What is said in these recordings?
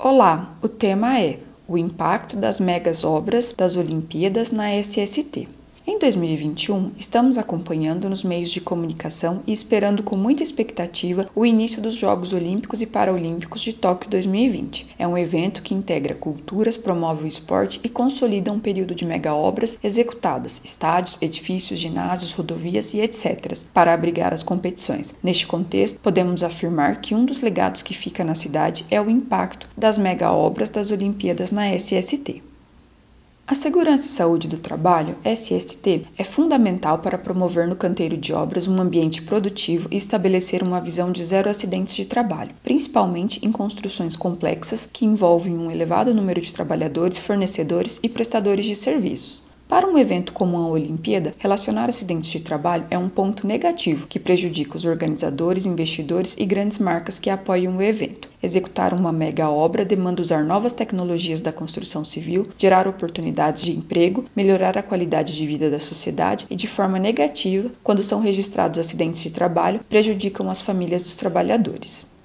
Olá, o tema é o impacto das megas obras das Olimpíadas na SST. Em 2021, estamos acompanhando nos meios de comunicação e esperando com muita expectativa o início dos Jogos Olímpicos e Paralímpicos de Tóquio 2020. É um evento que integra culturas, promove o esporte e consolida um período de mega obras executadas, estádios, edifícios, ginásios, rodovias e etc., para abrigar as competições. Neste contexto, podemos afirmar que um dos legados que fica na cidade é o impacto das mega obras das Olimpíadas na SST. A Segurança e Saúde do Trabalho, SST, é fundamental para promover no canteiro de obras um ambiente produtivo e estabelecer uma visão de zero acidentes de trabalho, principalmente em construções complexas que envolvem um elevado número de trabalhadores, fornecedores e prestadores de serviços. Para um evento como a Olimpíada, relacionar acidentes de trabalho é um ponto negativo que prejudica os organizadores, investidores e grandes marcas que apoiam o evento. Executar uma mega obra demanda usar novas tecnologias da construção civil, gerar oportunidades de emprego, melhorar a qualidade de vida da sociedade e, de forma negativa, quando são registrados acidentes de trabalho, prejudicam as famílias dos trabalhadores.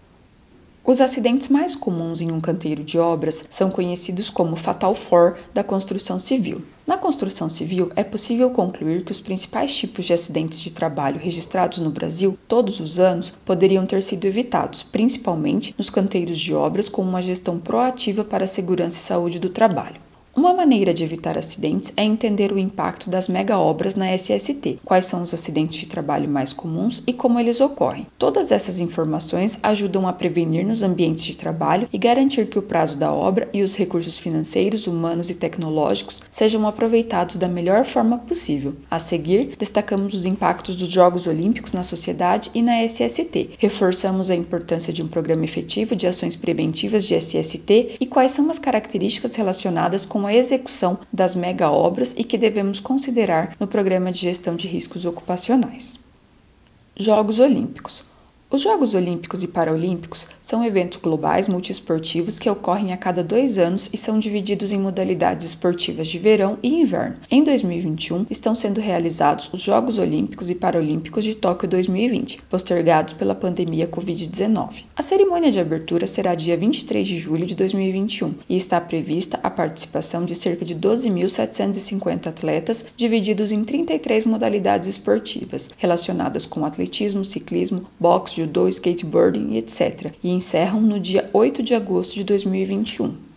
Os acidentes mais comuns em um canteiro de obras são conhecidos como Fatal Four da construção civil. Na construção civil, é possível concluir que os principais tipos de acidentes de trabalho registrados no Brasil todos os anos poderiam ter sido evitados, principalmente nos canteiros de obras com uma gestão proativa para a segurança e saúde do trabalho. Uma maneira de evitar acidentes é entender o impacto das mega obras na SST, quais são os acidentes de trabalho mais comuns e como eles ocorrem. Todas essas informações ajudam a prevenir nos ambientes de trabalho e garantir que o prazo da obra e os recursos financeiros, humanos e tecnológicos sejam aproveitados da melhor forma possível. A seguir, destacamos os impactos dos Jogos Olímpicos na sociedade e na SST. Reforçamos a importância de um programa efetivo de ações preventivas de SST e quais são as características relacionadas com a execução das mega obras e que devemos considerar no programa de gestão de riscos ocupacionais. Jogos Olímpicos. Os Jogos Olímpicos e Paralímpicos são eventos globais multiesportivos que ocorrem a cada dois anos e são divididos em modalidades esportivas de verão e inverno. Em 2021, estão sendo realizados os Jogos Olímpicos e Paralímpicos de Tóquio 2020, postergados pela pandemia Covid-19. A cerimônia de abertura será dia 23 de julho de 2021 e está prevista a participação de cerca de 12.750 atletas, divididos em 33 modalidades esportivas, relacionadas com atletismo, ciclismo, boxe, judô, skateboarding, etc., e encerram no dia 8 de agosto de 2021.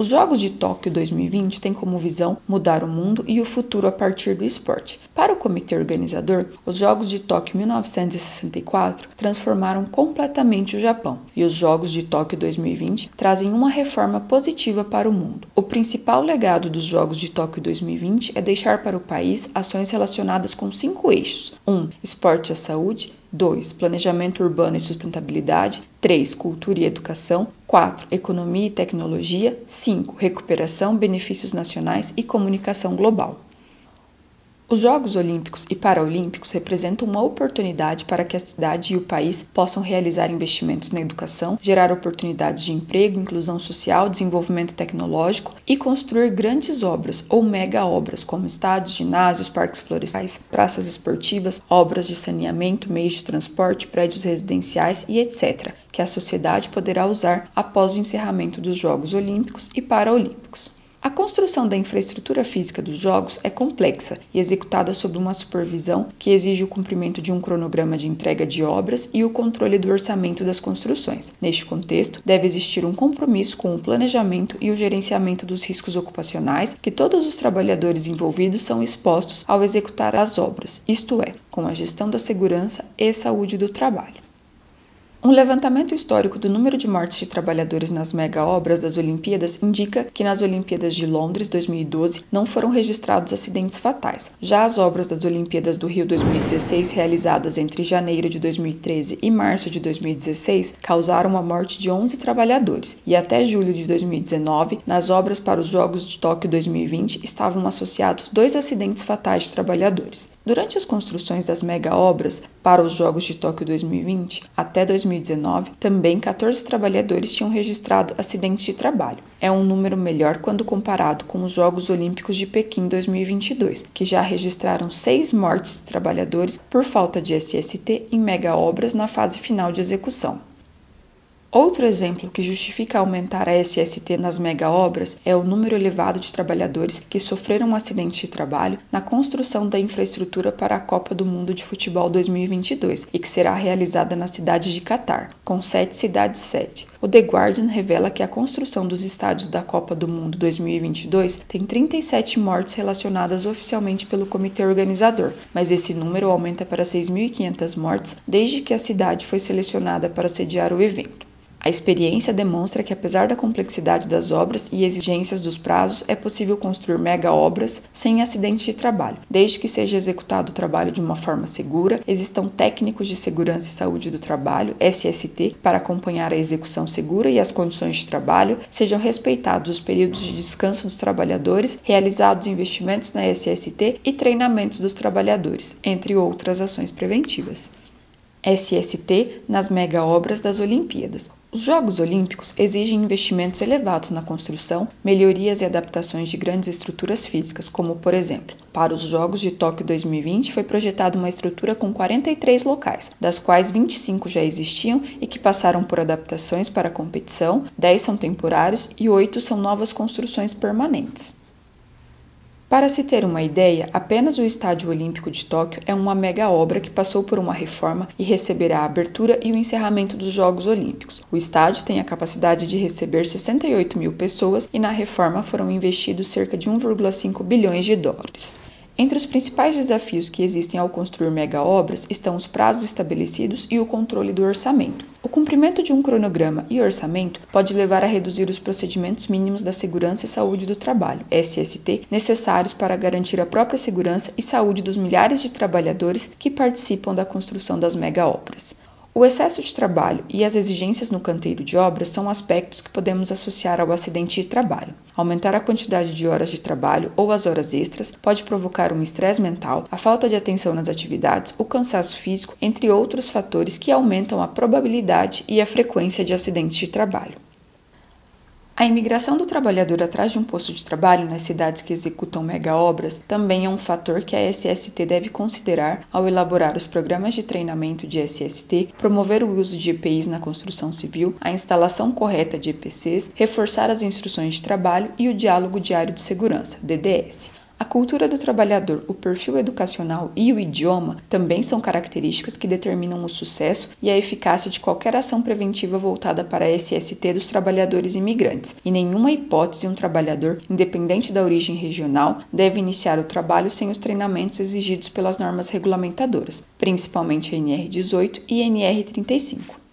Os Jogos de Tóquio 2020 têm como visão mudar o mundo e o futuro a partir do esporte. Para o comitê organizador, os Jogos de Tóquio 1964 transformaram completamente o Japão, e os Jogos de Tóquio 2020 trazem uma reforma positiva para o mundo. O principal legado dos Jogos de Tóquio 2020 é deixar para o país ações relacionadas com cinco eixos: 1. Um, esporte e saúde. 2. Planejamento urbano e sustentabilidade. 3. Cultura e educação. 4. Economia e tecnologia. 5. Recuperação, benefícios nacionais e comunicação global. Os Jogos Olímpicos e Paralímpicos representam uma oportunidade para que a cidade e o país possam realizar investimentos na educação, gerar oportunidades de emprego, inclusão social, desenvolvimento tecnológico e construir grandes obras ou mega obras, como estádios, ginásios, parques florestais, praças esportivas, obras de saneamento, meios de transporte, prédios residenciais e etc., que a sociedade poderá usar após o encerramento dos Jogos Olímpicos e Paralímpicos. A construção da infraestrutura física dos jogos é complexa e executada sob uma supervisão que exige o cumprimento de um cronograma de entrega de obras e o controle do orçamento das construções. Neste contexto, deve existir um compromisso com o planejamento e o gerenciamento dos riscos ocupacionais que todos os trabalhadores envolvidos são expostos ao executar as obras, isto é, com a gestão da segurança e saúde do trabalho. Um levantamento histórico do número de mortes de trabalhadores nas mega obras das Olimpíadas indica que nas Olimpíadas de Londres 2012 não foram registrados acidentes fatais. Já as obras das Olimpíadas do Rio 2016, realizadas entre janeiro de 2013 e março de 2016, causaram a morte de 11 trabalhadores, e até julho de 2019, nas obras para os Jogos de Tóquio 2020, estavam associados dois acidentes fatais de trabalhadores. Durante as construções das mega obras para os Jogos de Tóquio 2020, até 2020, 2019, também 14 trabalhadores tinham registrado acidentes de trabalho. É um número melhor quando comparado com os Jogos Olímpicos de Pequim 2022, que já registraram seis mortes de trabalhadores por falta de SST em mega obras na fase final de execução. Outro exemplo que justifica aumentar a SST nas mega obras é o número elevado de trabalhadores que sofreram um acidente de trabalho na construção da infraestrutura para a Copa do Mundo de Futebol 2022 e que será realizada na cidade de Catar, com sete cidades sede. O The Guardian revela que a construção dos estádios da Copa do Mundo 2022 tem 37 mortes relacionadas oficialmente pelo comitê organizador, mas esse número aumenta para 6.500 mortes desde que a cidade foi selecionada para sediar o evento. A experiência demonstra que, apesar da complexidade das obras e exigências dos prazos, é possível construir mega obras sem acidente de trabalho, desde que seja executado o trabalho de uma forma segura, existam técnicos de segurança e saúde do trabalho, SST, para acompanhar a execução segura e as condições de trabalho, sejam respeitados os períodos de descanso dos trabalhadores, realizados investimentos na SST e treinamentos dos trabalhadores, entre outras ações preventivas. SST nas mega obras das Olimpíadas. Os Jogos Olímpicos exigem investimentos elevados na construção, melhorias e adaptações de grandes estruturas físicas, como, por exemplo, para os Jogos de Tóquio 2020 foi projetada uma estrutura com 43 locais, das quais 25 já existiam e que passaram por adaptações para a competição, 10 são temporários e 8 são novas construções permanentes. Para se ter uma ideia, apenas o Estádio Olímpico de Tóquio é uma mega obra que passou por uma reforma e receberá a abertura e o encerramento dos Jogos Olímpicos. O estádio tem a capacidade de receber 68 mil pessoas e na reforma foram investidos cerca de 1,5 bilhões de dólares. Entre os principais desafios que existem ao construir mega obras estão os prazos estabelecidos e o controle do orçamento. O cumprimento de um cronograma e orçamento pode levar a reduzir os procedimentos mínimos da segurança e saúde do trabalho, SST, necessários para garantir a própria segurança e saúde dos milhares de trabalhadores que participam da construção das mega obras. O excesso de trabalho e as exigências no canteiro de obras são aspectos que podemos associar ao acidente de trabalho. Aumentar a quantidade de horas de trabalho ou as horas extras pode provocar um estresse mental, a falta de atenção nas atividades, o cansaço físico, entre outros fatores que aumentam a probabilidade e a frequência de acidentes de trabalho. A imigração do trabalhador atrás de um posto de trabalho nas cidades que executam mega obras também é um fator que a SST deve considerar ao elaborar os programas de treinamento de SST, promover o uso de EPIs na construção civil, a instalação correta de EPCs, reforçar as instruções de trabalho e o diálogo diário de segurança, DDS. A cultura do trabalhador, o perfil educacional e o idioma também são características que determinam o sucesso e a eficácia de qualquer ação preventiva voltada para a SST dos trabalhadores imigrantes. Em nenhuma hipótese, um trabalhador, independente da origem regional, deve iniciar o trabalho sem os treinamentos exigidos pelas normas regulamentadoras, principalmente a NR18 e a NR35.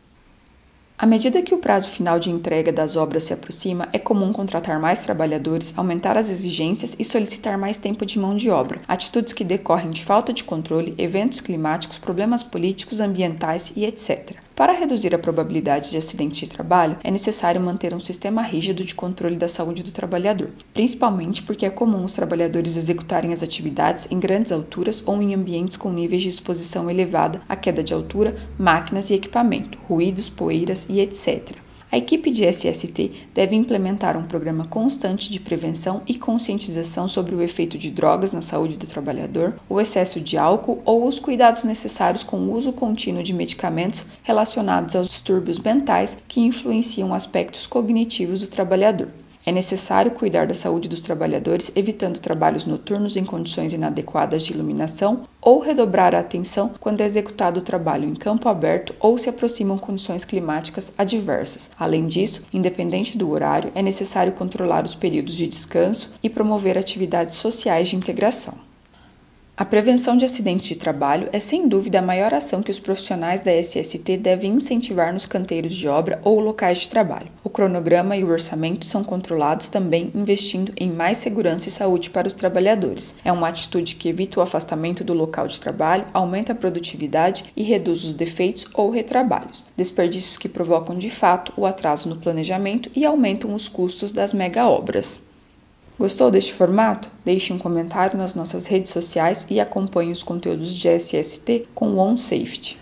À medida que o prazo final de entrega das obras se aproxima, é comum contratar mais trabalhadores, aumentar as exigências e solicitar mais tempo de mão de obra, atitudes que decorrem de falta de controle, eventos climáticos, problemas políticos, ambientais e etc. Para reduzir a probabilidade de acidentes de trabalho, é necessário manter um sistema rígido de controle da saúde do trabalhador, principalmente porque é comum os trabalhadores executarem as atividades em grandes alturas ou em ambientes com níveis de exposição elevada à queda de altura, máquinas e equipamento, ruídos, poeiras e etc. A equipe de SST deve implementar um programa constante de prevenção e conscientização sobre o efeito de drogas na saúde do trabalhador, o excesso de álcool ou os cuidados necessários com o uso contínuo de medicamentos relacionados aos distúrbios mentais que influenciam aspectos cognitivos do trabalhador. É necessário cuidar da saúde dos trabalhadores, evitando trabalhos noturnos em condições inadequadas de iluminação ou redobrar a atenção quando é executado o trabalho em campo aberto ou se aproximam condições climáticas adversas. Além disso, independente do horário, é necessário controlar os períodos de descanso e promover atividades sociais de integração. A prevenção de acidentes de trabalho é sem dúvida a maior ação que os profissionais da SST devem incentivar nos canteiros de obra ou locais de trabalho. O cronograma e o orçamento são controlados também investindo em mais segurança e saúde para os trabalhadores. É uma atitude que evita o afastamento do local de trabalho, aumenta a produtividade e reduz os defeitos ou retrabalhos, desperdícios que provocam de fato o atraso no planejamento e aumentam os custos das mega obras. Gostou deste formato? Deixe um comentário nas nossas redes sociais e acompanhe os conteúdos de SST com o OnSafety.